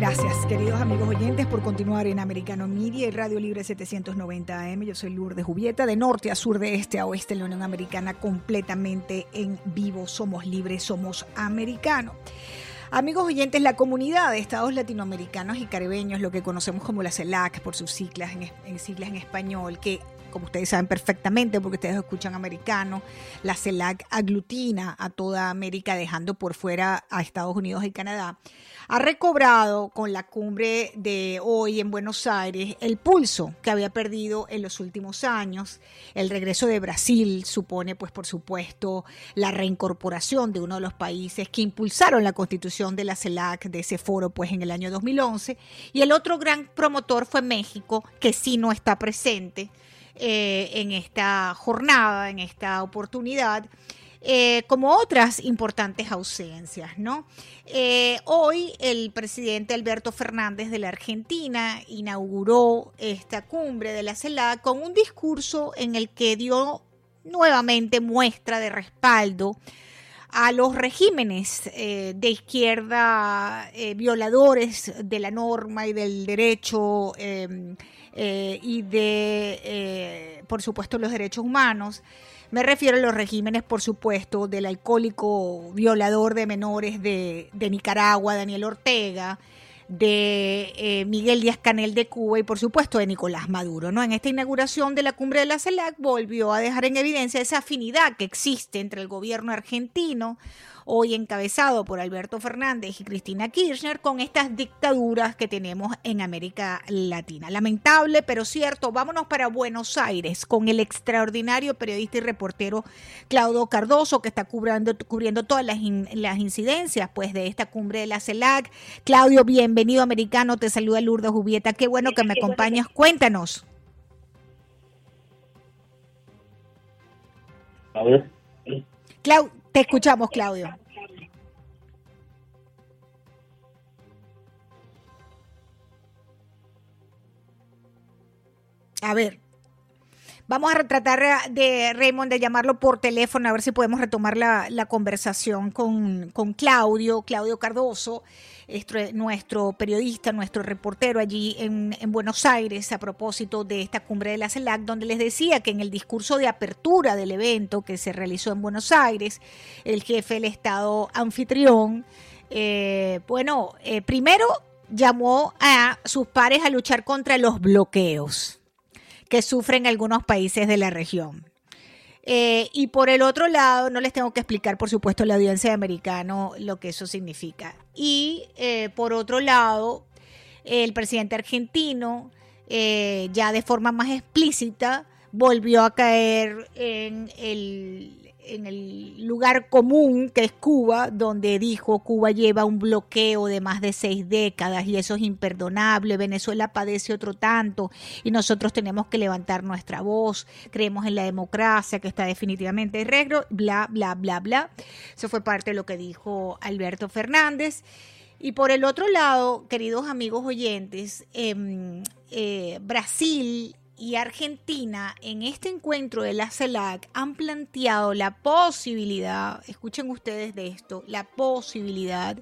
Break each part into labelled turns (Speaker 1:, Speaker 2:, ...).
Speaker 1: Gracias, queridos amigos oyentes, por continuar en Americano Media y Radio Libre 790 AM. Yo soy Lourdes Jubieta, de norte a sur, de este a oeste, la Unión Americana, completamente en vivo. Somos libres, somos americanos. Amigos oyentes, la comunidad de estados latinoamericanos y caribeños, lo que conocemos como la CELAC por sus siglas en siglas en español, que como ustedes saben perfectamente, porque ustedes escuchan americano, la CELAC aglutina a toda América, dejando por fuera a Estados Unidos y Canadá ha recobrado con la cumbre de hoy en Buenos Aires el pulso que había perdido en los últimos años. El regreso de Brasil supone, pues por supuesto, la reincorporación de uno de los países que impulsaron la constitución de la CELAC, de ese foro, pues en el año 2011. Y el otro gran promotor fue México, que sí no está presente. Eh, en esta jornada, en esta oportunidad, eh, como otras importantes ausencias, ¿no? Eh, hoy el presidente Alberto Fernández de la Argentina inauguró esta cumbre de la CELAC con un discurso en el que dio nuevamente muestra de respaldo a los regímenes eh, de izquierda violadores de la norma y del derecho em, y de, por supuesto, los derechos humanos. Me refiero a los regímenes, por supuesto, del alcohólico violador de menores de, Nicaragua, Daniel Ortega, de eh, Miguel Díaz Canel de Cuba y por supuesto de Nicolás Maduro. ¿no? En esta inauguración de la cumbre de la CELAC volvió a dejar en evidencia esa afinidad que existe entre el gobierno argentino, hoy encabezado por Alberto Fernández y Cristina Kirchner, con estas dictaduras que tenemos en América Latina. Lamentable, pero cierto. Vámonos para Buenos Aires con el extraordinario periodista y reportero Claudio Cardoso, que está cubriendo, cubriendo todas las, las incidencias pues, de esta cumbre de la CELAC. Claudio, bienvenido americano. Te saluda Lourdes Jubieta. Qué bueno que me acompañas. Cuéntanos. Claudio, te escuchamos, Claudio. A ver, vamos a tratar de Raymond de llamarlo por teléfono a ver si podemos retomar la, conversación con, con, Claudio, Claudio Cardoso, nuestro periodista, nuestro reportero allí en, en, Buenos Aires a propósito de esta cumbre de la CELAC, donde les decía que en el discurso de apertura del evento que se realizó en Buenos Aires, el jefe del Estado anfitrión, eh, bueno, eh, primero llamó a sus pares a luchar contra los bloqueos que sufren algunos países de la región. Eh, y por el otro lado, no les tengo que explicar, por supuesto, la audiencia de americano lo que eso significa. Y eh, por otro lado, el presidente argentino, eh, ya de forma más explícita, volvió a caer en el en el lugar común que es Cuba, donde dijo Cuba lleva un bloqueo de más de seis décadas y eso es imperdonable, Venezuela padece otro tanto y nosotros tenemos que levantar nuestra voz, creemos en la democracia que está definitivamente en reglo, bla, bla, bla, bla. Eso fue parte de lo que dijo Alberto Fernández. Y por el otro lado, queridos amigos oyentes, em, eh, Brasil y Argentina en este encuentro de la CELAC han planteado la posibilidad, escuchen ustedes de esto, la posibilidad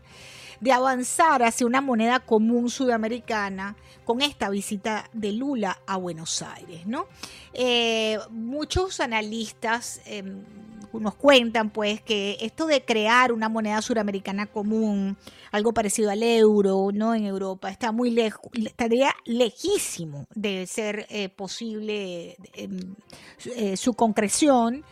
Speaker 1: de avanzar hacia una moneda común sudamericana con esta visita de Lula a Buenos Aires. ¿no? Eh, muchos analistas em, nos cuentan pues que esto de crear una moneda suramericana común, algo parecido al euro, ¿no? En Europa, está muy lejos, estaría lejísimo de ser eh, posible em, eh, su concreción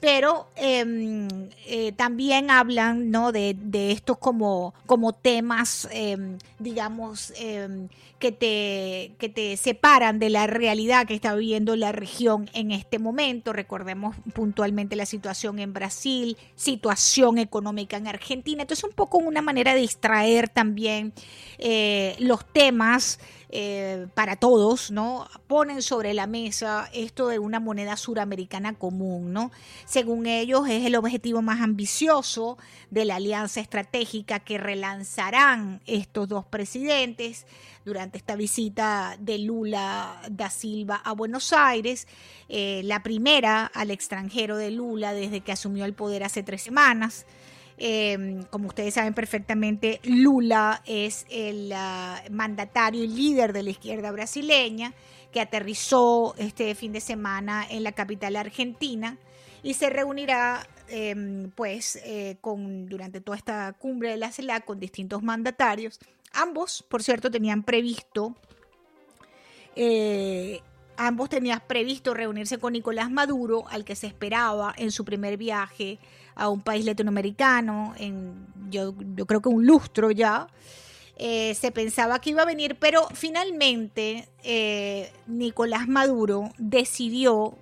Speaker 1: pero em, eh, también hablan ¿no? de, de estos como, como temas, em, digamos, em, que, te, que te separan de la realidad que está viviendo la región en este momento. Recordemos puntualmente la situación en Brasil, situación económica en Argentina. Entonces, un poco una manera de distraer también eh, los temas. Eh, para todos, ¿no? Ponen sobre la mesa esto de una moneda suramericana común, ¿no? Según ellos es el objetivo más ambicioso de la alianza estratégica que relanzarán estos dos presidentes durante esta visita de Lula da Silva a Buenos Aires, eh, la primera al extranjero de Lula desde que asumió el poder hace tres semanas. Em, como ustedes saben perfectamente, Lula es el ah, mandatario y líder de la izquierda brasileña que aterrizó este fin de semana en la capital argentina y se reunirá em, pues eh, con durante toda esta cumbre de la CELAC con distintos mandatarios. Ambos, por cierto, tenían previsto eh, ambos tenían previsto reunirse con Nicolás Maduro, al que se esperaba en su primer viaje a un país latinoamericano, en yo, creo que un lustro ya. Eh, se pensaba que iba a venir, pero finalmente Nicolás Maduro decidió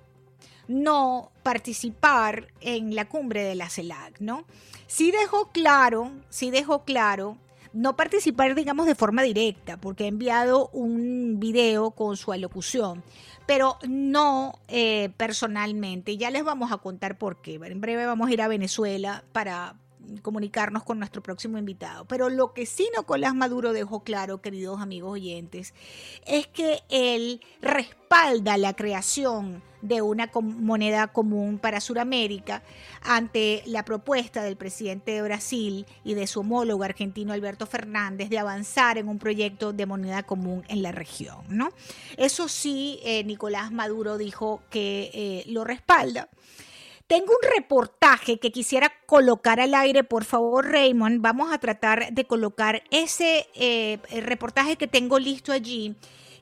Speaker 1: no participar en la cumbre de la CELAC, ¿no? Sí dejó claro, sí dejó claro no participar, digamos, de forma directa, porque ha enviado un video con su alocución, pero no eh, personalmente. Ya les vamos a contar por qué. En breve vamos a ir a Venezuela para comunicarnos con nuestro próximo invitado. Pero lo que sí Nicolás Maduro dejó claro, queridos amigos oyentes, es que él respalda la creación de una moneda común para Sudamérica ante la propuesta del presidente de Brasil y de su homólogo argentino Alberto Fernández de avanzar en un proyecto de moneda común en la región. ¿no? Eso sí, eh, Nicolás Maduro dijo que eh, lo respalda. Tengo un reportaje que quisiera colocar al aire, por favor, Raymond. Vamos a tratar de colocar ese eh, reportaje que tengo listo allí,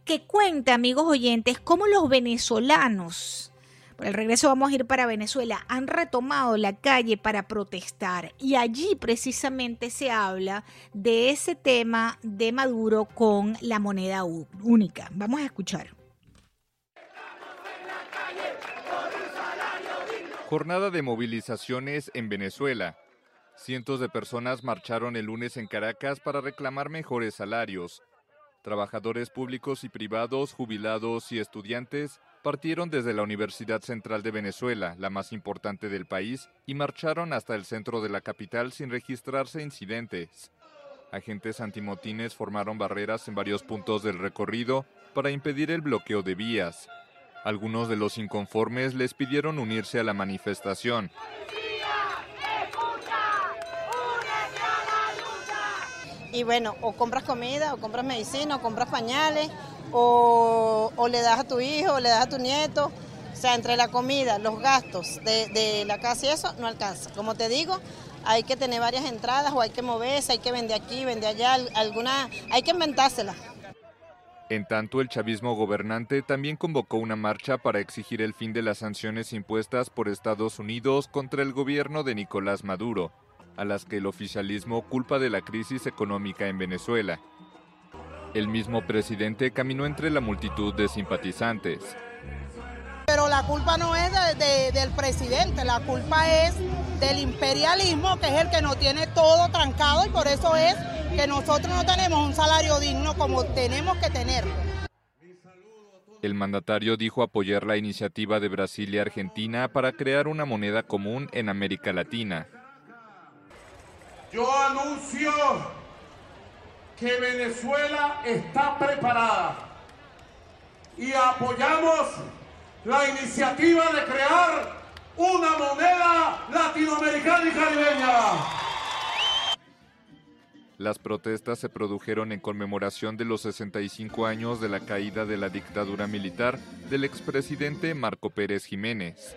Speaker 1: que cuenta, amigos oyentes, cómo los venezolanos, por el regreso vamos a ir para Venezuela, han retomado la calle para protestar. Y allí precisamente se habla de ese tema de Maduro con la moneda única. Vamos a escuchar.
Speaker 2: Jornada de movilizaciones en Venezuela. Cientos de personas marcharon el lunes en Caracas para reclamar mejores salarios. Trabajadores públicos y privados, jubilados y estudiantes partieron desde la Universidad Central de Venezuela, la más importante del país, y marcharon hasta el centro de la capital sin registrarse incidentes. Agentes antimotines formaron barreras en varios puntos del recorrido para impedir el bloqueo de vías. Algunos de los inconformes les pidieron unirse a la manifestación.
Speaker 3: Y bueno, o compras comida, o compras medicina, o compras pañales, o, le das a tu hijo, o le das a tu nieto. O sea, entre la comida, los gastos de, de la casa y eso, no alcanza. Como te digo, hay que tener varias entradas o hay que moverse, hay que vender aquí, vender allá, alguna, hay que inventársela.
Speaker 2: En tanto, el chavismo gobernante también convocó una marcha para exigir el fin de las sanciones impuestas por Estados Unidos contra el gobierno de Nicolás Maduro, a las que el oficialismo culpa de la crisis económica en Venezuela. El mismo presidente caminó entre la multitud de simpatizantes.
Speaker 4: Pero la culpa no es del presidente, la culpa es del imperialismo, que es el que nos tiene todo trancado y por eso es que nosotros no tenemos un salario digno como tenemos que tenerlo.
Speaker 2: El mandatario dijo apoyar la iniciativa de Brasil y Argentina para crear una moneda común en América Latina.
Speaker 5: Yo anuncio que Venezuela está preparada y apoyamos la iniciativa de crear una moneda latinoamericana y caribeña.
Speaker 2: Las protestas se produjeron en conmemoración de los 65 años de la caída de la dictadura militar del expresidente Marco Pérez Jiménez.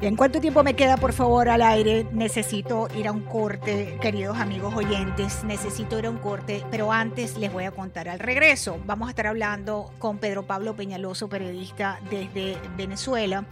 Speaker 1: ¿En cuánto tiempo me queda, por favor, al aire? Necesito ir a un corte, queridos amigos oyentes. Necesito ir a un corte, pero antes les voy a contar al regreso. Vamos a estar hablando con Pedro Pablo Peñaloso, periodista desde Venezuela.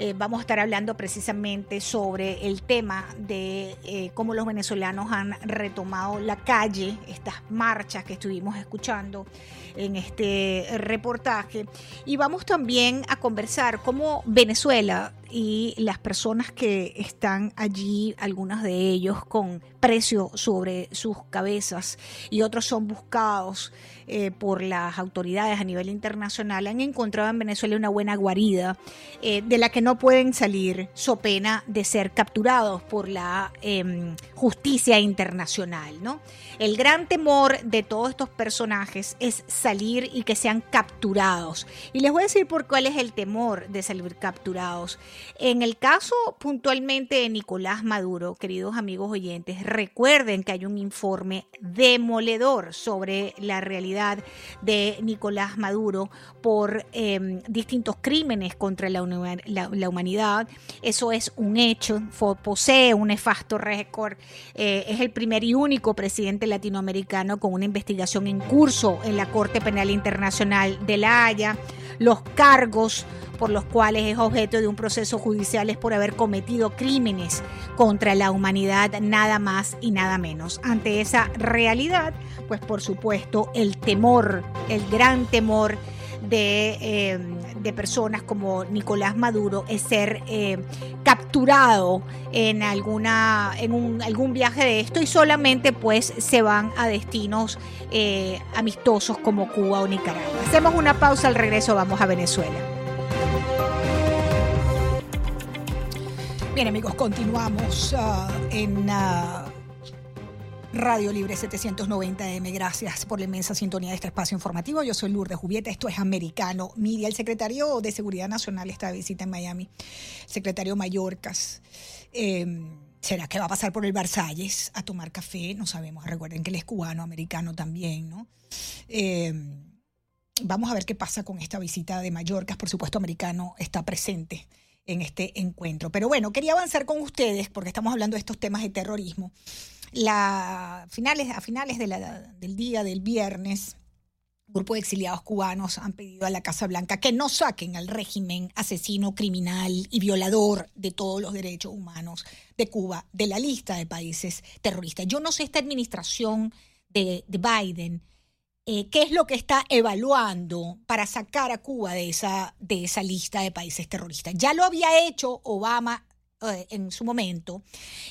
Speaker 1: Eh, vamos a estar hablando precisamente sobre el tema de eh, cómo los venezolanos han retomado la calle, estas marchas que estuvimos escuchando en este reportaje. Y vamos también a conversar cómo Venezuela y las personas que están allí, algunas de ellos con precio sobre sus cabezas y otros son buscados eh, por las autoridades a nivel internacional, han encontrado en Venezuela una buena guarida eh, de la que no pueden salir so pena de ser capturados por la em, justicia internacional. ¿no? El gran temor de todos estos personajes es salir y que sean capturados. Y les voy a decir por cuál es el temor de salir capturados En el caso puntualmente de Nicolás Maduro, queridos amigos oyentes, recuerden que hay un informe demoledor sobre la realidad de Nicolás Maduro por em, distintos crímenes contra la, humanidad. Eso es un hecho, posee un nefasto récord, eh, es el primer y único presidente latinoamericano con una investigación en curso en la Corte Penal Internacional de La Haya. Los cargos por los cuales es objeto de un proceso judicial es por haber cometido crímenes contra la humanidad, nada más y nada menos. Ante esa realidad, pues por supuesto el temor, el gran temor de, em, personas como Nicolás Maduro es ser em, capturado en alguna en un, algún viaje de esto y solamente pues se van a destinos eh, amistosos como Cuba o Nicaragua. Hacemos una pausa al regreso, vamos a Venezuela. Bien amigos, continuamos uh, en uh, Radio Libre 790M. Gracias por la inmensa sintonía de este espacio informativo. Yo soy Lourdes Jubieta, esto es Americano Media. El secretario de Seguridad Nacional está de visita en Miami, secretario Mallorcas. Em, ¿Será que va a pasar por el Versalles a tomar café? No sabemos. Recuerden que él es cubano, americano también, ¿no? Em, vamos a ver qué pasa con esta visita de Mallorcas. Por supuesto, americano está presente en este encuentro. Pero bueno, quería avanzar con ustedes porque estamos hablando de estos temas de terrorismo. A finales del día del viernes, un grupo de exiliados cubanos han pedido a la Casa Blanca que no saquen al régimen asesino, criminal y violador de todos los derechos humanos de Cuba de la lista de países terroristas. Yo no sé esta administración de Biden eh, qué es lo que está evaluando para sacar a Cuba de esa, de esa lista de países terroristas. Ya lo había hecho Obama eh, en su momento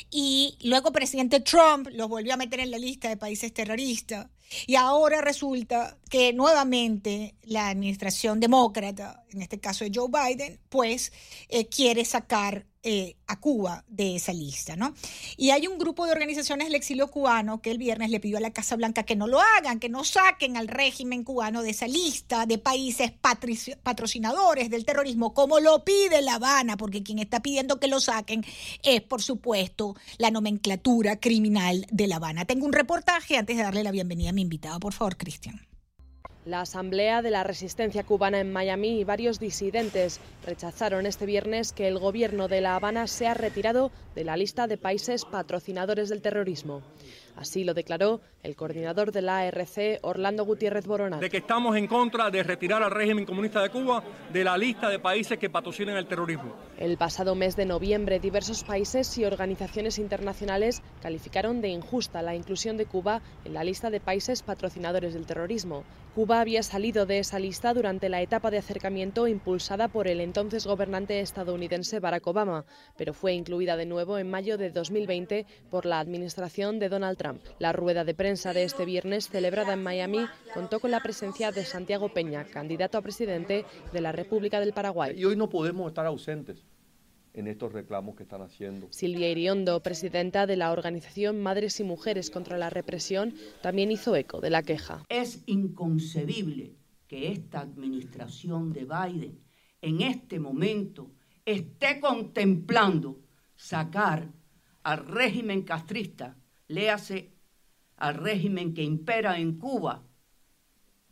Speaker 1: y luego presidente Trump lo volvió a meter en la lista de países terroristas y ahora resulta que nuevamente la administración demócrata, en este caso de Joe Biden, pues eh, quiere sacar eh, a Cuba de esa lista, ¿no? Y hay un grupo de organizaciones del exilio cubano que el viernes le pidió a la Casa Blanca que no lo hagan, que no saquen al régimen cubano de esa lista de países patrocinadores del terrorismo, como lo pide La Habana, porque quien está pidiendo que lo saquen es, por supuesto, la nomenclatura criminal de La Habana. Tengo un reportaje antes de darle la bienvenida a invitado. Por favor, Cristian.
Speaker 6: La Asamblea de la Resistencia Cubana en Miami y varios disidentes rechazaron este viernes que el gobierno de La Habana sea retirado de la lista de países patrocinadores del terrorismo. Así lo declaró el coordinador de la ARC, Orlando Gutiérrez Borona.
Speaker 7: De que estamos en contra de retirar al régimen comunista de Cuba de la lista de países que patrocinan el terrorismo.
Speaker 6: El pasado mes de noviembre, diversos países y organizaciones internacionales calificaron de injusta la inclusión de Cuba en la lista de países patrocinadores del terrorismo. Cuba había salido de esa lista durante la etapa de acercamiento impulsada por el entonces gobernante estadounidense Barack Obama, pero fue incluida de nuevo en mayo de 2020 por la administración de Donald Trump. La rueda de prensa de este viernes, celebrada en Miami, contó con la presencia de Santiago Peña, candidato a presidente de la República del Paraguay.
Speaker 8: Y hoy no podemos estar ausentes en estos reclamos que están haciendo.
Speaker 6: Silvia Iriondo, presidenta de la organización Madres y Mujeres contra la Represión, también hizo eco de la queja.
Speaker 9: Es inconcebible que esta administración de Biden en este momento esté contemplando sacar al régimen castrista léase al régimen que impera en Cuba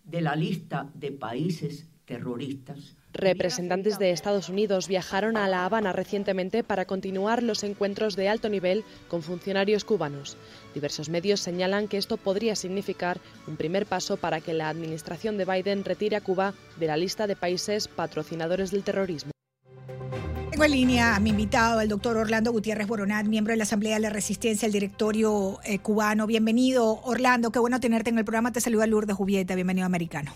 Speaker 9: de la lista de países terroristas.
Speaker 6: Representantes de Estados Unidos viajaron a La Habana recientemente para continuar los encuentros de alto nivel con funcionarios cubanos. Diversos medios señalan que esto podría significar un primer paso para que la administración de Biden retire a Cuba de la lista de países patrocinadores del terrorismo.
Speaker 1: Tengo en línea a mi invitado, el doctor Orlando Gutiérrez Boronat, miembro de la Asamblea de la Resistencia, el directorio eh, cubano. Bienvenido, Orlando. Qué bueno tenerte en el programa. Te saluda Lourdes Jubieta. Bienvenido, americano.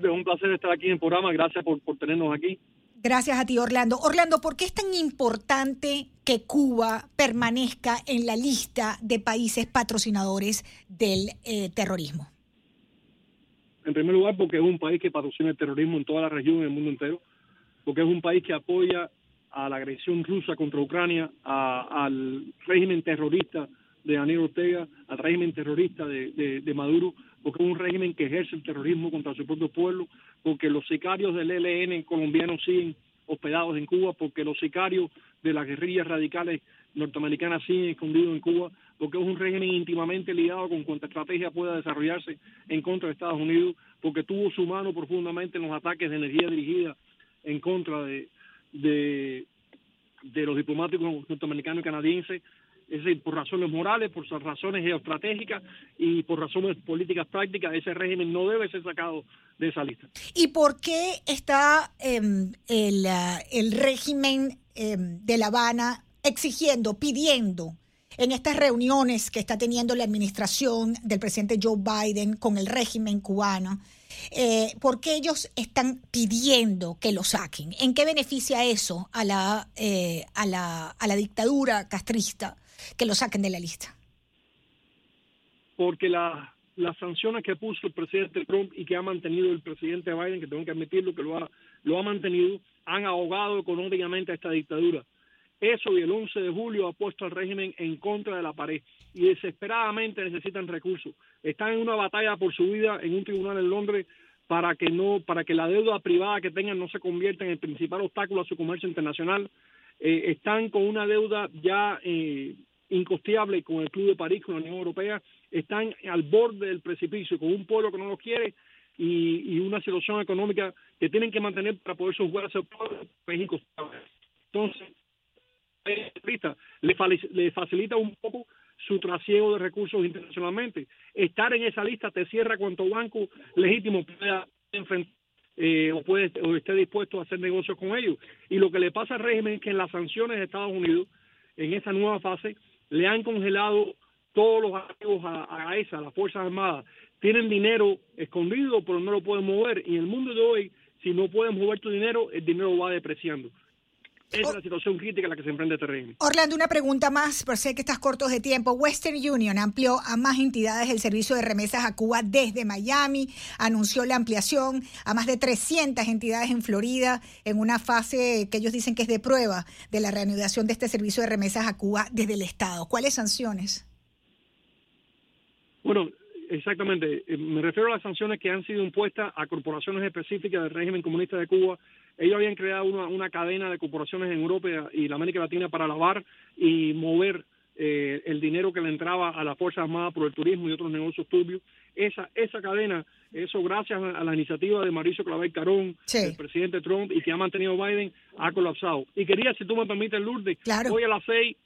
Speaker 7: Lourdes, un placer estar aquí en el programa. Gracias por, tenernos aquí.
Speaker 1: Gracias a ti, Orlando. Orlando, ¿por qué es tan importante que Cuba permanezca en la lista de países patrocinadores del eh, terrorismo?
Speaker 7: En primer lugar, porque es un país que patrocina el terrorismo en toda la región, en el mundo entero porque es un país que apoya a la agresión rusa contra Ucrania, al régimen terrorista de Daniel Ortega, al régimen terrorista de, de, Maduro, porque es un régimen que ejerce el terrorismo contra su propio pueblo, porque los sicarios del ELN colombiano siguen hospedados en Cuba porque los sicarios de las guerrillas radicales norteamericanas siguen escondidos en Cuba, porque es un régimen íntimamente ligado con cuanta estrategia pueda desarrollarse en contra de Estados Unidos, porque tuvo su mano profundamente en los ataques de energía dirigida en contra de, los diplomáticos norteamericanos y canadienses, es decir, por razones morales, por razones geoestratégicas y por razones políticas prácticas, ese régimen no debe ser sacado de esa lista.
Speaker 1: ¿Y por qué está em, el, régimen em, de La Habana exigiendo, pidiendo en estas reuniones que está teniendo la administración del presidente Joe Biden con el régimen cubano? Eh, ¿Por qué ellos están pidiendo que lo saquen? ¿En qué beneficia eso a la, eh, a la, a la dictadura castrista? Que lo saquen de la lista?
Speaker 7: Porque la, las sanciones que puso el presidente Trump y que ha mantenido el presidente Biden, que tengo que admitirlo, que lo ha, lo ha mantenido, han ahogado económicamente a esta dictadura. Eso y el 11 de julio ha puesto al régimen en contra de la pared y desesperadamente necesitan recursos. Están en una batalla por su vida en un tribunal en Londres para que no, para que la deuda privada que tengan no se convierta en el principal obstáculo a su comercio internacional. Eh, están con una deuda ya eh, incosteable con el Club de París, con la Unión Europea, están al borde del precipicio, con un pueblo que no los quiere y, una situación económica que tienen que mantener para poder jugar a pueblo Entonces, le, le facilita un poco su trasiego de recursos internacionalmente. Estar en esa lista te cierra cuanto banco legítimo pueda enfrentar eh, o, puede, o esté dispuesto a hacer negocios con ellos. Y lo que le pasa al régimen es que en las sanciones de Estados Unidos, en esa nueva fase, le han congelado todos los activos a, a esa, a las Fuerzas Armadas. Tienen dinero escondido, pero no lo pueden mover. Y en el mundo de hoy, si no pueden mover tu dinero, el dinero va depreciando. Esa es la situación crítica en la que se este régimen.
Speaker 1: Orlando, una pregunta más, por sé que estás cortos de tiempo. Western Union amplió a más entidades el servicio de remesas a Cuba desde Miami, anunció la ampliación a más de 300 entidades en Florida en una fase que ellos dicen que es de prueba de la reanudación de este servicio de remesas a Cuba desde el Estado. ¿Cuáles sanciones?
Speaker 7: Bueno, exactamente. Eh, me refiero a las sanciones que han sido impuestas a corporaciones específicas del régimen comunista de Cuba ellos habían creado una, cadena de corporaciones en Europa y la América Latina para lavar y mover eh, el dinero que le entraba a las Fuerzas Armadas por el turismo y otros negocios turbios. Esa, esa cadena, eso gracias a la iniciativa de Mauricio Clavel Carón, el presidente Trump, y que ha mantenido Biden, ha colapsado. Y quería, si tú me permites, Lourdes, hoy a las seis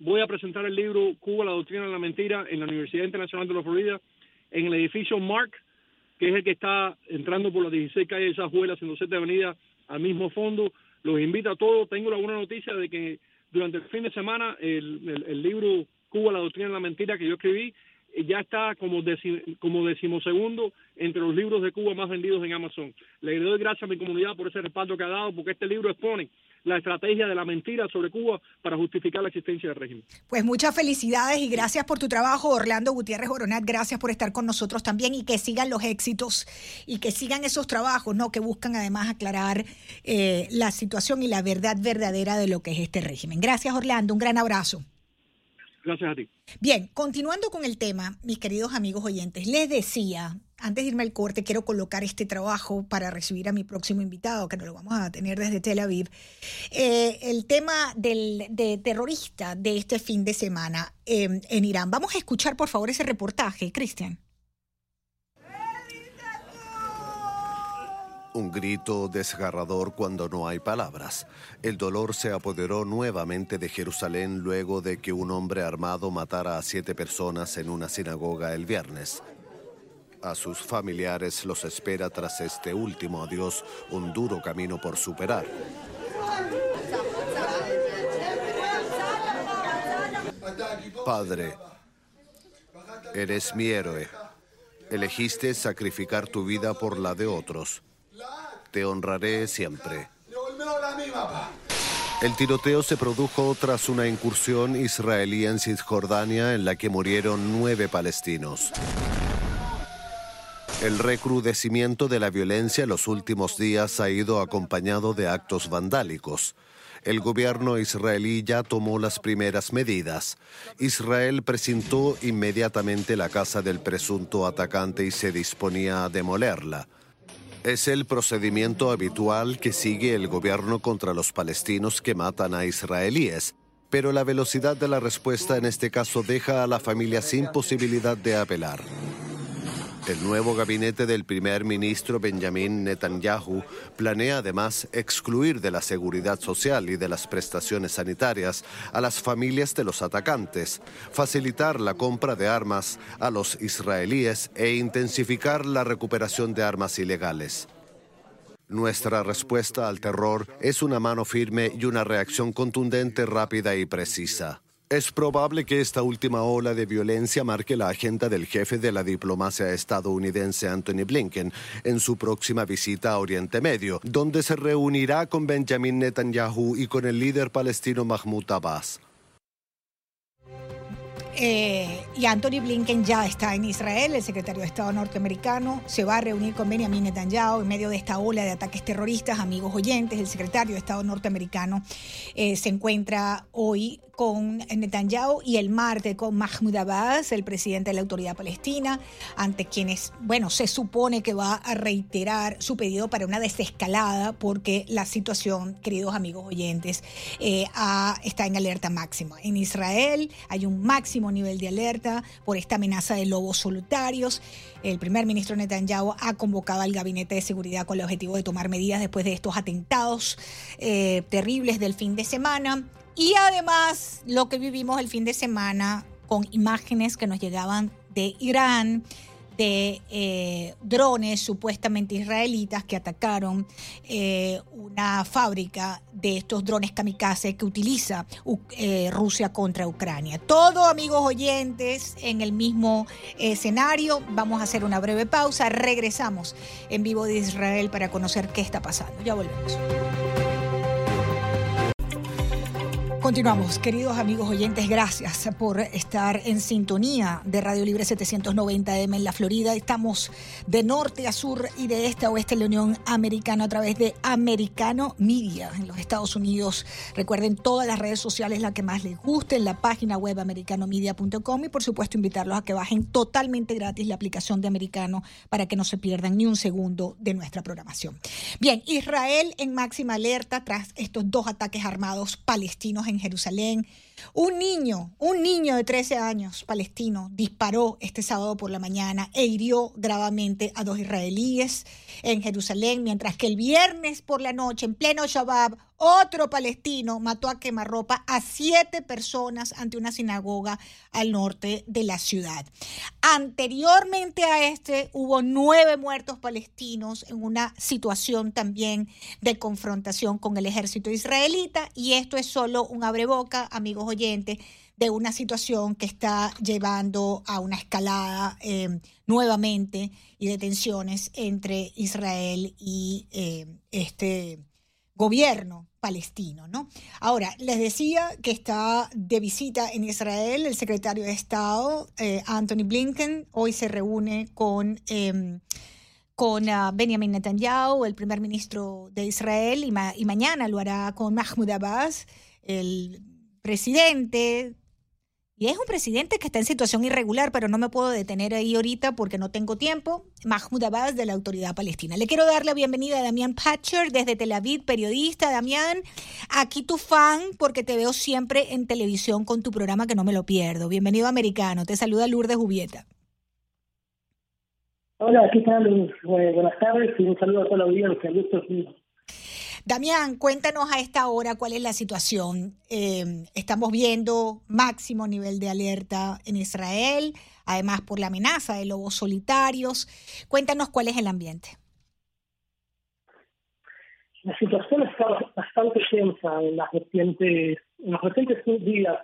Speaker 7: voy a presentar el libro Cuba, la doctrina de la mentira en la Universidad Internacional de la Florida, en el edificio Mark, que es el que está entrando por las 16 calles de en 207 Avenida al mismo fondo. Los invito a todos. Tengo la buena noticia de que durante el fin de semana el, libro Cuba, la doctrina de la mentira que yo escribí ya está como, como decimosegundo entre los libros de Cuba más vendidos en Amazon. Le doy gracias a mi comunidad por ese respaldo que ha dado, porque este libro expone la estrategia de la mentira sobre Cuba para justificar la existencia del régimen.
Speaker 1: Pues muchas felicidades y gracias por tu trabajo, Orlando Gutiérrez Boronat. Gracias por estar con nosotros también y que sigan los éxitos y que sigan esos trabajos, ¿no? Que buscan además aclarar eh, la situación y la verdad verdadera de lo que es este régimen. Gracias, Orlando. Un gran abrazo.
Speaker 7: Gracias a ti.
Speaker 1: Bien, continuando con el tema, mis queridos amigos oyentes, les decía antes de irme al corte, quiero colocar este trabajo para recibir a mi próximo invitado, que nos lo vamos a tener desde Tel Aviv. Eh, el tema del de terrorista de este fin de semana em, en Irán. Vamos a escuchar, por favor, ese reportaje, Cristian.
Speaker 10: Un grito desgarrador cuando no hay palabras. El dolor se apoderó nuevamente de Jerusalén luego de que un hombre armado matara a siete personas en una sinagoga el viernes. A sus familiares los espera tras este último adiós un duro camino por superar. Padre, eres mi héroe. Elegiste sacrificar tu vida por la de otros. Te honraré siempre. El tiroteo se produjo tras una incursión israelí en Cisjordania en la que murieron nueve palestinos. El recrudecimiento de la violencia en los últimos días ha ido acompañado de actos vandálicos. El gobierno israelí ya tomó las primeras medidas. Israel presentó inmediatamente la casa del presunto atacante y se disponía a demolerla. Es el procedimiento habitual que sigue el gobierno contra los palestinos que matan a israelíes, pero la velocidad de la respuesta en este caso deja a la familia sin posibilidad de apelar. El nuevo gabinete del primer ministro Benjamin Netanyahu planea además excluir de la seguridad social y de las prestaciones sanitarias a las familias de los atacantes, facilitar la compra de armas a los israelíes e intensificar la recuperación de armas ilegales. Nuestra respuesta al terror es una mano firme y una reacción contundente, rápida y precisa. Es probable que esta última ola de violencia marque la agenda del jefe de la diplomacia estadounidense Anthony Blinken en su próxima visita a Oriente Medio, donde se reunirá con Benjamin Netanyahu y con el líder palestino Mahmoud Abbas.
Speaker 1: Eh, y Anthony Blinken ya está en Israel, el secretario de Estado norteamericano se va a reunir con Benjamin Netanyahu en medio de esta ola de ataques terroristas, amigos oyentes, el secretario de Estado norteamericano eh, se encuentra hoy con Netanyahu y el martes con Mahmoud Abbas, el presidente de la autoridad palestina, ante quienes, bueno, se supone que va a reiterar su pedido para una desescalada porque la situación, queridos amigos oyentes, eh, está en alerta máxima. En Israel hay un máximo nivel de alerta por esta amenaza de lobos solitarios. El primer ministro Netanyahu ha convocado al gabinete de seguridad con el objetivo de tomar medidas después de estos atentados eh, terribles del fin de semana. Y además lo que vivimos el fin de semana con imágenes que nos llegaban de Irán, de eh, drones supuestamente israelitas que atacaron eh, una fábrica de estos drones kamikaze que utiliza eh, Rusia contra Ucrania. Todo, amigos oyentes, en el mismo escenario. Vamos a hacer una breve pausa. Regresamos en vivo de Israel para conocer qué está pasando. Ya volvemos. Continuamos, queridos amigos oyentes, gracias por estar en sintonía de Radio Libre 790M en la Florida. Estamos de norte a sur y de este a oeste en la Unión Americana a través de Americano Media en los Estados Unidos. Recuerden todas las redes sociales, la que más les guste, en la página web americanomedia.com y por supuesto invitarlos a que bajen totalmente gratis la aplicación de Americano para que no se pierdan ni un segundo de nuestra programación. Bien, Israel en máxima alerta tras estos dos ataques armados palestinos en en Jerusalén. Un niño, un niño de 13 años palestino disparó este sábado por la mañana e hirió gravemente a dos israelíes en Jerusalén, mientras que el viernes por la noche, en pleno Shabbat, otro palestino mató a quemarropa a siete personas ante una sinagoga al norte de la ciudad. Anteriormente a este hubo nueve muertos palestinos en una situación también de confrontación con el ejército israelita y esto es solo un abreboca, amigos de una situación que está llevando a una escalada eh, nuevamente y de tensiones entre Israel y eh, este gobierno palestino, ¿no? Ahora, les decía que está de visita en Israel el secretario de Estado, eh, Anthony Blinken, hoy se reúne con, em, con ah, Benjamin Netanyahu, el primer ministro de Israel, y, y mañana lo hará con Mahmoud Abbas, el presidente y es un presidente que está en situación irregular, pero no me puedo detener ahí ahorita porque no tengo tiempo. Mahmoud Abbas de la Autoridad Palestina. Le quiero dar la bienvenida a Damián Patcher desde Tel Aviv, periodista. Damián, aquí tu fan porque te veo siempre en televisión con tu programa que no me lo pierdo. Bienvenido americano. Te saluda Lourdes Jubieta.
Speaker 11: Hola, ¿qué tal? Buenas tardes y un saludo a toda la audiencia. Gusto
Speaker 1: Damián, cuéntanos a esta hora cuál es la situación. Em, estamos viendo máximo nivel de alerta en Israel, además por la amenaza de lobos solitarios. Cuéntanos cuál es el ambiente.
Speaker 11: La situación está bastante tensa en las recientes, en los recientes días,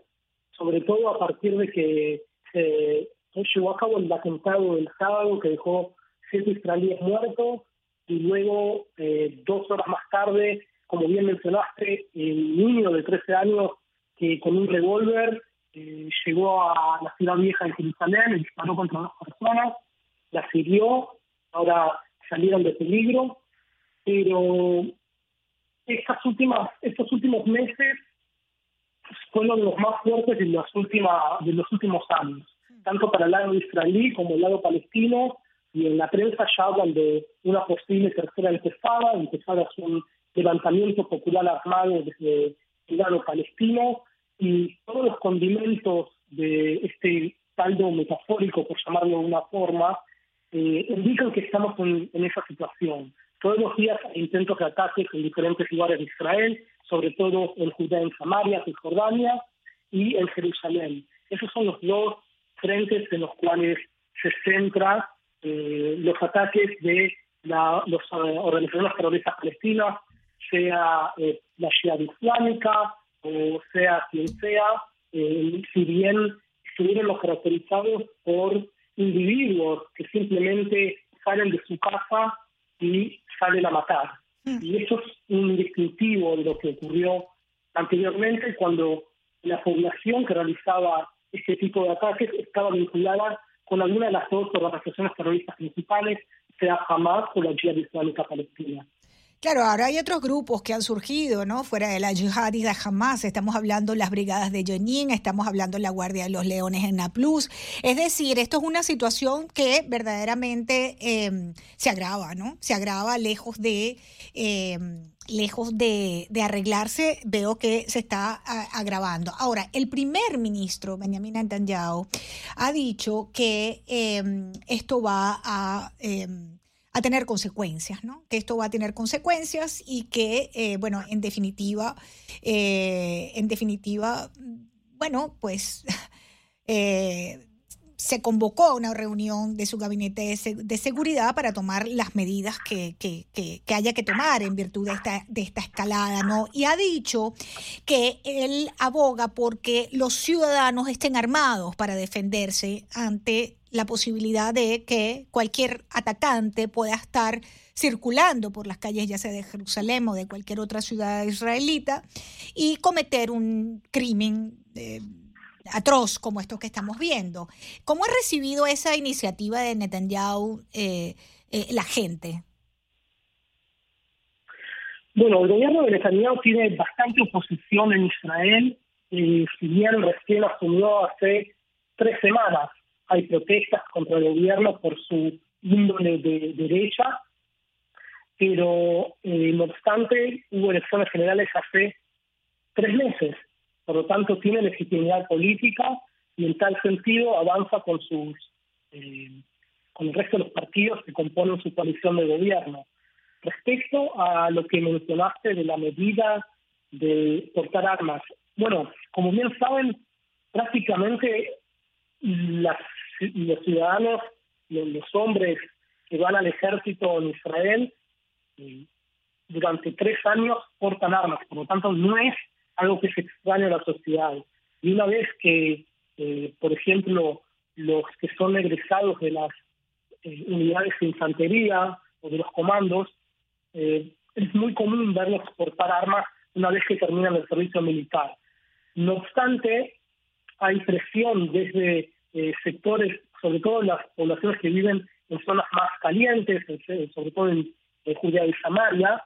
Speaker 11: sobre todo a partir de que se llevó a cabo el atentado del sábado que dejó siete israelíes muertos y luego, eh, dos horas más tarde, como bien mencionaste, el niño de 13 años que con un revólver eh, llegó a la ciudad vieja de Jerusalén, disparó contra dos personas, la siguió, ahora salieron de peligro, pero estas últimas, estos últimos meses fueron los más fuertes de, las últimas, de los últimos años, tanto para el lado israelí como el lado palestino, y en la prensa ya hablan de una posible tercera empezada, empezada es un levantamiento popular armado desde lado palestino y todos los condimentos de este caldo metafórico, por llamarlo de una forma, eh, indican que estamos en, esa situación. Todos los días hay intentos de ataques en diferentes lugares de Israel, sobre todo en Judea, en Samaria, en Jordania y en Jerusalén. Esos son los dos frentes en los cuales se centra eh, los ataques de la, los eh, organizaciones terroristas palestinas, sea eh, la Shia Islámica o sea quien sea, si bien estuvieron los caracterizados por individuos que simplemente salen de su casa y salen a matar. Mm. Y eso es un distintivo de lo que ocurrió anteriormente cuando la población que realizaba este tipo de ataques estaba vinculada con alguna de las dos organizaciones terroristas principales, sea Hamas o la Jihad Islámica Palestina.
Speaker 1: Claro, ahora hay otros grupos que han surgido, ¿no? Fuera de la Jihad y de Hamas, estamos hablando de las brigadas de Jenin, estamos hablando la Guardia de los Leones en Naplus. Es decir, esto es una situación que verdaderamente em, se agrava, ¿no? Se agrava lejos de... Em, lejos de, arreglarse, veo que se está agravando. Ahora, el primer ministro, Benjamin Netanyahu, ha dicho que em, esto va a a tener consecuencias, ¿no? Que esto va a tener consecuencias y que, eh, bueno, en definitiva, eh, en definitiva, bueno, pues eh, se convocó a una reunión de su gabinete de, seguridad para tomar las medidas que, haya que tomar en virtud de esta, de esta escalada, ¿no? Y ha dicho que él aboga porque los ciudadanos estén armados para defenderse ante la posibilidad de que cualquier atacante pueda estar circulando por las calles ya sea de Jerusalén o de cualquier otra ciudad israelita y cometer un crimen. Eh, atroz como estos que estamos viendo. ¿Cómo ha recibido esa iniciativa de Netanyahu eh, eh, la gente?
Speaker 11: Bueno, el gobierno de Netanyahu tiene bastante oposición en Israel. y si bien recién asumió hace tres semanas, hay protestas contra el gobierno por su índole de derecha, pero eh, no obstante hubo elecciones generales hace tres meses por lo tanto tiene legitimidad política y en tal sentido avanza con sus eh, con el resto de los partidos que componen su coalición de gobierno. Respecto a lo que mencionaste de la medida de portar armas, bueno, como bien saben, prácticamente los ciudadanos, los, hombres que van al ejército en Israel, durante tres años portan armas, por lo tanto no es algo que se extraña a la sociedad. Y una vez que, eh, por ejemplo, los que son egresados de las eh, unidades de infantería o de los comandos, eh, es muy común verlos portar armas una vez que terminan el servicio militar. No obstante, hay presión desde sectores, sobre todo las poblaciones que viven en zonas más calientes, sobre todo en, Judea y Samaria,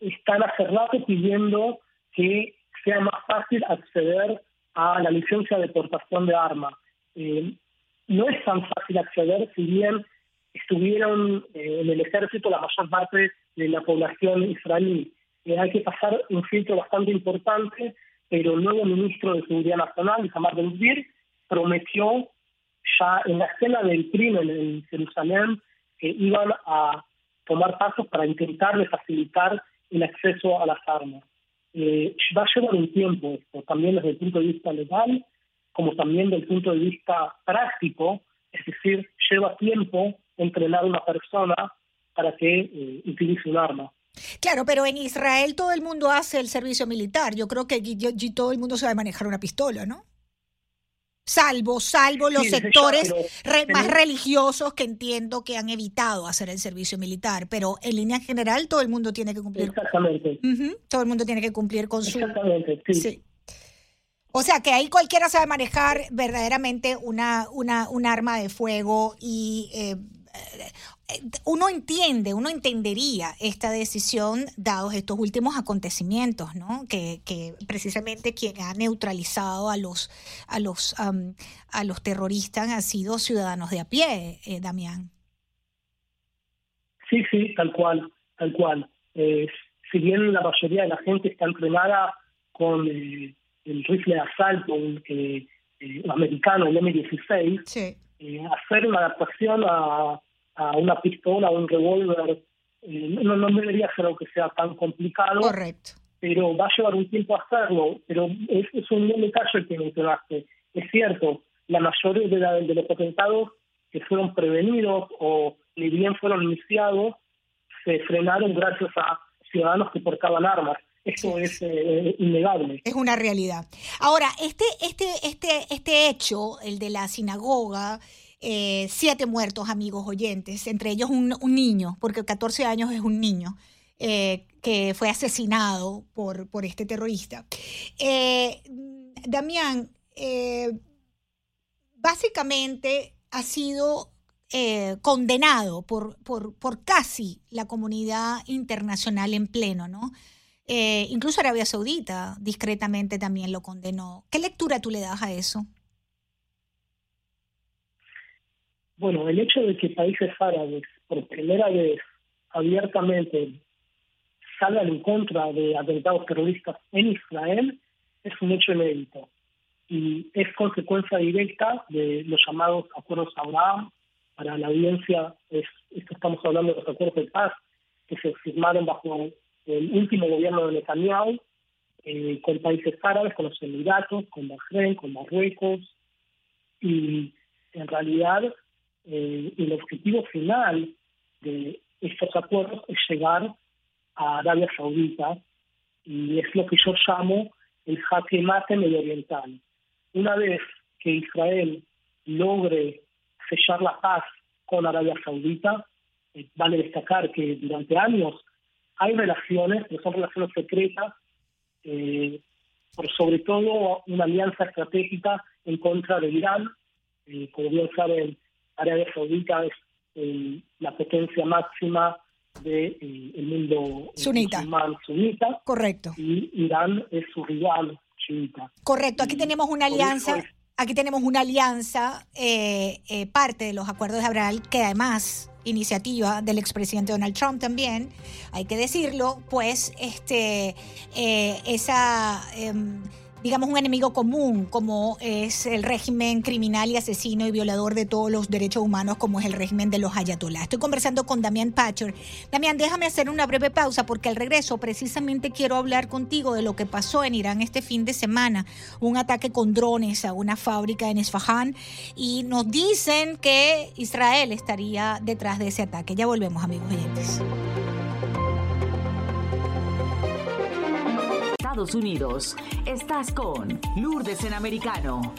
Speaker 11: están hace rato pidiendo que sea más fácil acceder a la licencia de portación de armas. Eh, no es tan fácil acceder si bien estuvieron eh, en el ejército la mayor parte de la población israelí. Eh, hay que pasar un filtro bastante importante, pero el nuevo ministro de Seguridad Nacional, Itamar Ben prometió ya en la escena del crimen en Jerusalén que iban a tomar pasos para intentar facilitar el acceso a las armas. Eh, va a llevar un tiempo esto, también desde el punto de vista legal, como también desde el punto de vista práctico, es decir, lleva tiempo entrenar a una persona para que eh, utilice un arma.
Speaker 1: Claro, pero en Israel todo el mundo hace el servicio militar. Yo creo que allí todo el mundo sabe manejar una pistola, ¿no? Salvo, salvo los sectores más religiosos que entiendo que han evitado hacer el servicio militar, pero en línea general todo el mundo tiene que cumplir.
Speaker 11: Exactamente.
Speaker 1: todo el mundo tiene que cumplir con su.
Speaker 11: Exactamente, sí.
Speaker 1: O sea que ahí cualquiera sabe manejar verdaderamente una, una un arma de fuego y eh, uno entiende, uno entendería esta decisión dados estos últimos acontecimientos, ¿no? Que, que precisamente quien ha neutralizado a los a los a los terroristas han sido ciudadanos de a pie, eh, Damián.
Speaker 11: Sí, sí, tal cual, tal cual. Eh, si bien la mayoría de la gente está entrenada con eh, el rifle de asalto eh, americano, el M16,
Speaker 1: sí.
Speaker 11: hacer una adaptación a a una pistola o un revólver, eh, no, no debería ser algo que sea tan complicado.
Speaker 1: Correcto.
Speaker 11: Pero va a llevar un tiempo hacerlo. Pero es, es un detalle el que mencionaste. Es cierto, la mayoría de, la, de los atentados que fueron prevenidos o ni bien fueron iniciados, se frenaron gracias a ciudadanos que portaban armas. Esto es eh, innegable.
Speaker 1: Es una realidad. Ahora, este, este, este, este hecho, el de la sinagoga, eh, siete muertos, amigos oyentes, entre ellos un, niño, porque 14 años es un niño. Eh, que fue asesinado por, por este terrorista. Eh, Damián, básicamente ha sido condenado por, por, por, casi la comunidad internacional en pleno, ¿no? incluso Arabia Saudita discretamente también lo condenó. ¿Qué lectura tú le das a eso?
Speaker 11: Bueno, el hecho de que países árabes por primera vez abiertamente salgan en contra de atentados terroristas en Israel es un hecho inédito y es consecuencia directa de los llamados acuerdos Abraham. Para la audiencia, es, esto estamos hablando de los acuerdos de paz que se firmaron bajo el último gobierno de Netanyahu eh, con países árabes, con los Emiratos, con Bahrein, con Marruecos y en realidad eh, el objetivo final de estos acuerdos es llegar a Arabia Saudita y es lo que yo llamo el jaque mate medio oriental. Una vez que Israel logre sellar la paz con Arabia Saudita, eh, vale destacar que durante años hay relaciones, pero son relaciones secretas, eh, por sobre todo una alianza estratégica en contra de Irán. como bien saben, Arabia Saudita es eh, la potencia máxima del de, eh, mundo
Speaker 1: eh, sunita.
Speaker 11: sunita.
Speaker 1: Correcto.
Speaker 11: Y Irán es su rival chiita.
Speaker 1: Correcto, aquí tenemos una alianza. Aquí tenemos una alianza, parte de los acuerdos de Abraham, que además iniciativa del expresidente Donald Trump también, hay que decirlo, pues este esa em, digamos, un enemigo común, como es el régimen criminal y asesino y violador de todos los derechos humanos, como es el régimen de los ayatolás. Estoy conversando con Damián Patcher. Damián, déjame hacer una breve pausa porque al regreso precisamente quiero hablar contigo de lo que pasó en Irán este fin de semana, un ataque con drones a una fábrica en Esfahan y nos dicen que Israel estaría detrás de ese ataque. Ya volvemos, amigos oyentes.
Speaker 12: Estados Unidos. Estás con Lourdes en Americano.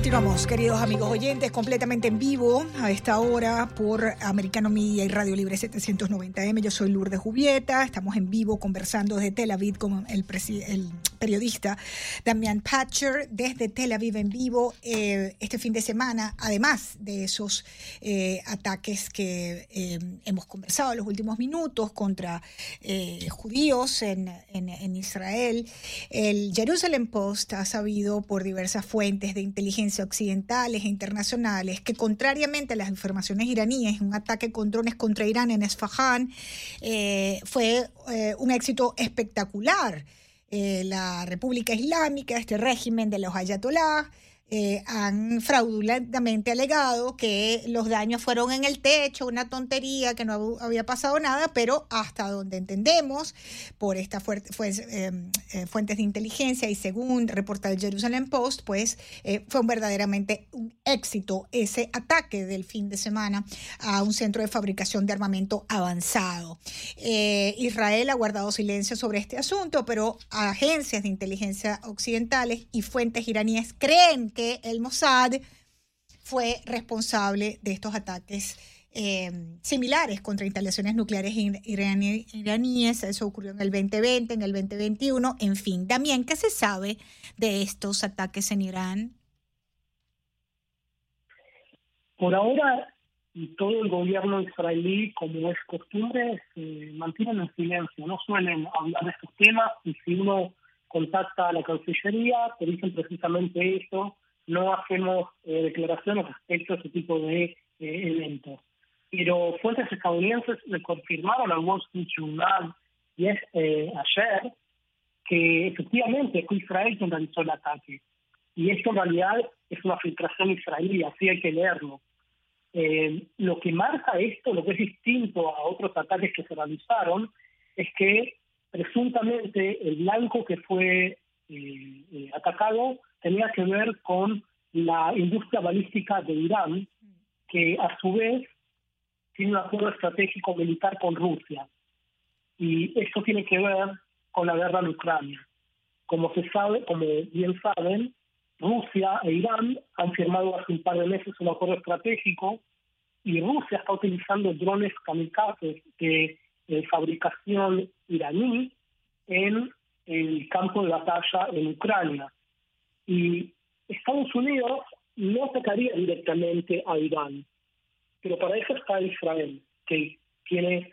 Speaker 1: Continuamos, queridos amigos oyentes, completamente en vivo a esta hora por Americano Media y Radio Libre 790M. Yo soy Lourdes Jubieta, estamos en vivo conversando desde Tel Aviv con el, periodista Damian Patcher desde Tel Aviv en vivo eh, este fin de semana, además de esos eh, ataques que eh, hemos conversado en los últimos minutos contra judíos en, en Israel. El Jerusalem Post ha sabido por diversas fuentes de inteligencia occidentales e internacionales que contrariamente a las informaciones iraníes, un ataque con drones contra Irán en Esfahan eh, fue eh, un éxito espectacular. Eh, la República Islámica, este régimen de los ayatolás, eh, han fraudulentamente alegado que los daños fueron en el techo, una tontería, que no había pasado nada, pero hasta donde entendemos, por estas em, eh, fuentes de inteligencia y según reporta el Jerusalem Post, pues eh, fue verdaderamente un éxito ese ataque del fin de semana a un centro de fabricación de armamento avanzado. Israel ha guardado silencio sobre este asunto, pero agencias de inteligencia occidentales y fuentes iraníes creen que el Mossad fue responsable de estos ataques eh, similares contra instalaciones nucleares iraníes. Eso ocurrió en el 2020, en el 2021, en fin. También, ¿qué se sabe de estos ataques en Irán?
Speaker 11: Por ahora, todo el gobierno israelí, como es costumbre, se mantienen en silencio, no suelen hablar de estos temas y si uno contacta a la Cancillería, te dicen precisamente eso, no hacemos eh, declaraciones respecto a ese tipo de eh, eventos. Pero fuentes estadounidenses le confirmaron al Wall Street Journal y eh, ayer que efectivamente fue Israel quien realizó el ataque. Y esto en realidad es una filtración israelí, así hay que leerlo. Eh, lo que marca esto, lo que es distinto a otros ataques que se realizaron, es que presuntamente el blanco que fue eh, eh, atacado tenía que ver con la industria balística de Irán, que a su vez tiene un acuerdo estratégico militar con Rusia. Y esto tiene que ver con la guerra en Ucrania. Como se sabe, como bien saben, Rusia e Irán han firmado hace un par de meses un acuerdo estratégico y Rusia está utilizando drones kamikazes de, fabricación iraní en el campo de batalla en Ucrania. Y Estados Unidos no atacaría directamente a Irán, pero para eso está Israel, que tiene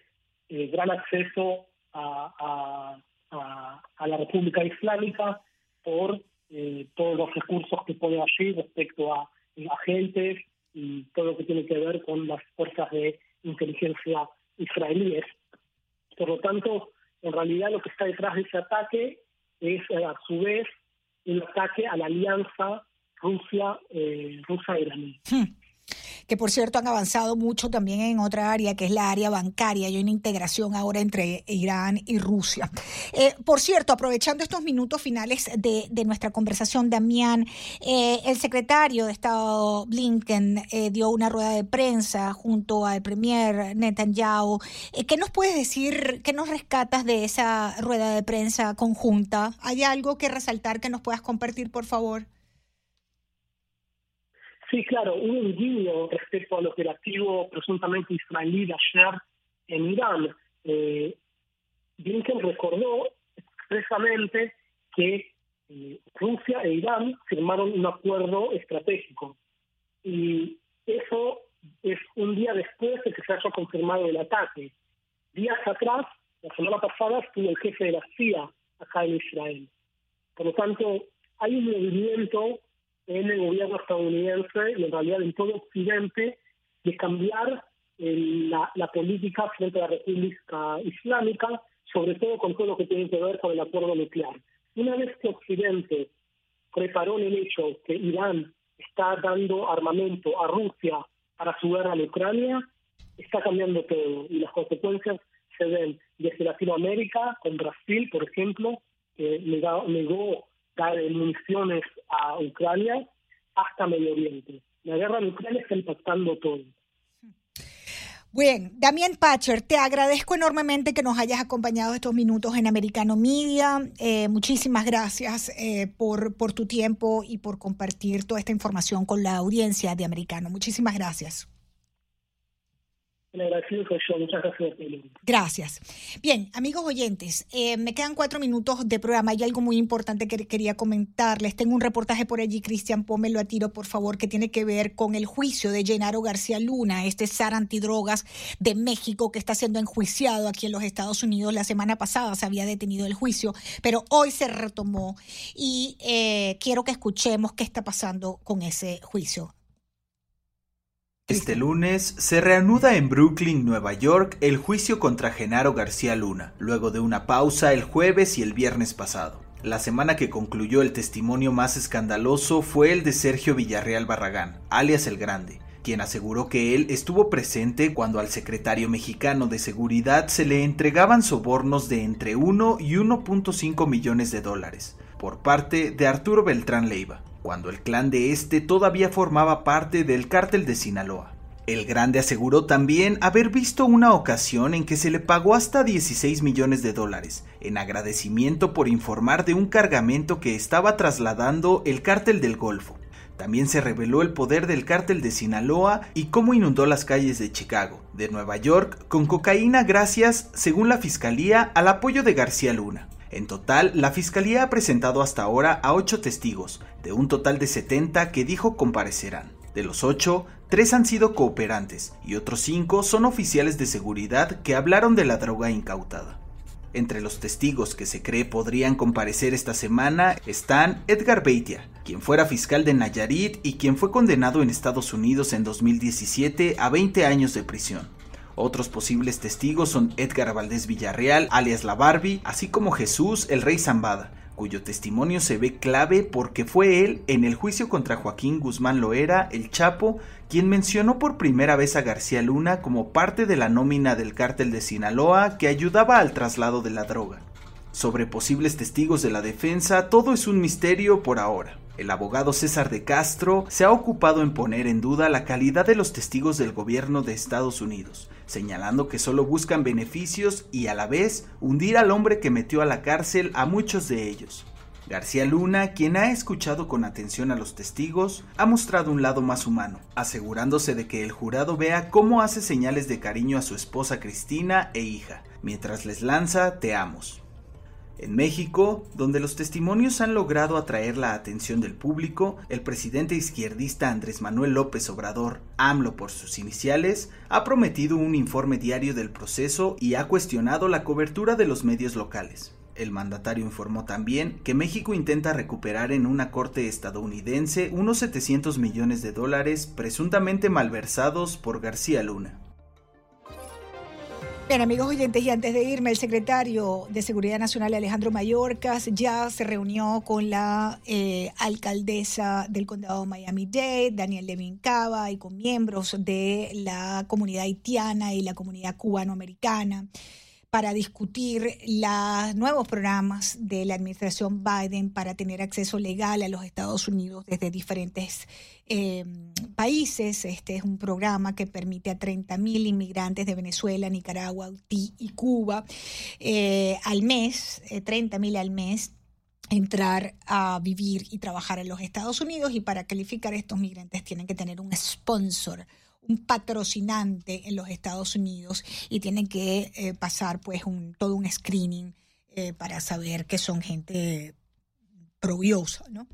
Speaker 11: eh, gran acceso a, a, la República Islámica por eh, todos los recursos que pone allí respecto a agentes y todo lo que tiene que ver con las fuerzas de inteligencia israelíes. Por lo tanto, en realidad lo que está detrás de ese ataque es eh, a su vez un ataque a la alianza Rusia-Rusia-iraní.
Speaker 1: Eh, hmm que por cierto han avanzado mucho también en otra área, que es la área bancaria. Hay una integración ahora entre Irán y Rusia. Eh, por cierto, aprovechando estos minutos finales de, nuestra conversación, Damián, eh, el secretario de Estado Blinken eh, dio una rueda de prensa junto al premier Netanyahu. ¿Qué nos puedes decir, qué nos rescatas de esa rueda de prensa conjunta? ¿Hay algo que resaltar que nos puedas compartir, por favor?
Speaker 11: Sí, claro, un guiño respecto al operativo presuntamente israelí de ayer en Irán. Eh, Blinken recordó expresamente que eh, Rusia e Irán firmaron un acuerdo estratégico. Y eso es un día después de que se haya confirmado el ataque. Días atrás, la semana pasada, estuvo el jefe de la CIA acá en Israel. Por lo tanto, hay un movimiento en el gobierno estadounidense y en realidad en todo Occidente de cambiar eh, la, política frente a la República Islámica, sobre todo con todo lo que tiene que ver con el acuerdo nuclear. Una vez que Occidente preparó el hecho que Irán está dando armamento a Rusia para su guerra en Ucrania, está cambiando todo y las consecuencias se ven desde Latinoamérica, con Brasil, por ejemplo, que negó dar municiones a Ucrania hasta Medio Oriente. La guerra en Ucrania está impactando todo.
Speaker 1: Bien, Damián Pacher, te agradezco enormemente que nos hayas acompañado estos minutos en Americano Media. Eh, muchísimas gracias eh, por tu tiempo y por compartir toda esta información con la audiencia de Americano. Muchísimas gracias. Gracias. Bien, amigos oyentes, eh, me quedan cuatro minutos de programa. Hay algo muy importante que quería comentarles. Tengo un reportaje por allí, Cristian, pómelo a tiro, por favor, que tiene que ver con el juicio de Genaro García Luna, este zar antidrogas de México que está siendo enjuiciado aquí en los Estados Unidos. La semana pasada se había detenido el juicio, pero hoy se retomó y eh, quiero que escuchemos qué está pasando con ese juicio.
Speaker 13: Este lunes se reanuda en Brooklyn, Nueva York, el juicio contra Genaro García Luna, luego de una pausa el jueves y el viernes pasado. La semana que concluyó el testimonio más escandaloso fue el de Sergio Villarreal Barragán, alias El Grande, quien aseguró que él estuvo presente cuando al secretario mexicano de Seguridad se le entregaban sobornos de entre 1 y 1.5 millones de dólares por parte de Arturo Beltrán Leiva cuando el clan de este todavía formaba parte del cártel de Sinaloa. El Grande aseguró también haber visto una ocasión en que se le pagó hasta 16 millones de dólares, en agradecimiento por informar de un cargamento que estaba trasladando el cártel del Golfo. También se reveló el poder del cártel de Sinaloa y cómo inundó las calles de Chicago, de Nueva York, con cocaína gracias, según la fiscalía, al apoyo de García Luna. En total, la Fiscalía ha presentado hasta ahora a ocho testigos, de un total de 70 que dijo comparecerán. De los ocho, tres han sido cooperantes y otros cinco son oficiales de seguridad que hablaron de la droga incautada. Entre los testigos que se cree podrían comparecer esta semana están Edgar Beitia, quien fuera fiscal de Nayarit y quien fue condenado en Estados Unidos en 2017 a 20 años de prisión. Otros posibles testigos son Edgar Valdés Villarreal, alias La Barbie, así como Jesús el Rey Zambada, cuyo testimonio se ve clave porque fue él en el juicio contra Joaquín Guzmán Loera, el Chapo, quien mencionó por primera vez a García Luna como parte de la nómina del cártel de Sinaloa que ayudaba al traslado de la droga. Sobre posibles testigos de la defensa, todo es un misterio por ahora. El abogado César de Castro se ha ocupado en poner en duda la calidad de los testigos del gobierno de Estados Unidos, señalando que solo buscan beneficios y a la vez hundir al hombre que metió a la cárcel a muchos de ellos. García Luna, quien ha escuchado con atención a los testigos, ha mostrado un lado más humano, asegurándose de que el jurado vea cómo hace señales de cariño a su esposa Cristina e hija, mientras les lanza te amos. En México, donde los testimonios han logrado atraer la atención del público, el presidente izquierdista Andrés Manuel López Obrador, AMLO por sus iniciales, ha prometido un informe diario del proceso y ha cuestionado la cobertura de los medios locales. El mandatario informó también que México intenta recuperar en una corte estadounidense unos 700 millones de dólares presuntamente malversados por García Luna.
Speaker 1: Bien, amigos oyentes, y antes de irme, el secretario de Seguridad Nacional, Alejandro Mayorkas, ya se reunió con la eh, alcaldesa del condado de Miami-Dade, Daniel Levin Cava, y con miembros de la comunidad haitiana y la comunidad cubanoamericana para discutir los nuevos programas de la administración Biden para tener acceso legal a los Estados Unidos desde diferentes eh, países. Este es un programa que permite a 30 mil inmigrantes de Venezuela, Nicaragua, Haití y Cuba eh, al mes, 30 eh, mil al mes entrar a vivir y trabajar en los Estados Unidos y para calificar estos migrantes tienen que tener un sponsor, un patrocinante en los Estados Unidos y tienen que eh, pasar pues un, todo un screening eh, para saber que son gente probiosa, ¿no?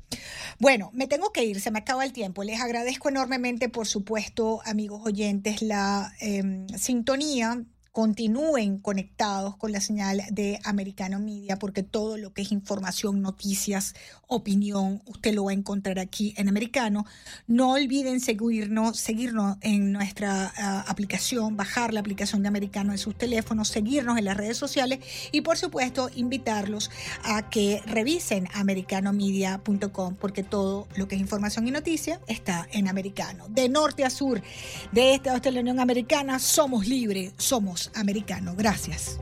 Speaker 1: Bueno, me tengo que ir, se me acaba el tiempo. Les agradezco enormemente, por supuesto, amigos oyentes, la em, sintonía continúen conectados con la señal de Americano Media, porque todo lo que es información, noticias, opinión, usted lo va a encontrar aquí en Americano. No olviden seguirnos, seguirnos en nuestra ah, aplicación, bajar la aplicación de Americano en sus teléfonos, seguirnos en las redes sociales y por supuesto invitarlos a que revisen americanomedia.com porque todo lo que es información y noticia está en Americano. De norte a sur, de este a oeste de la Unión Americana, somos libres, somos americano. Gracias.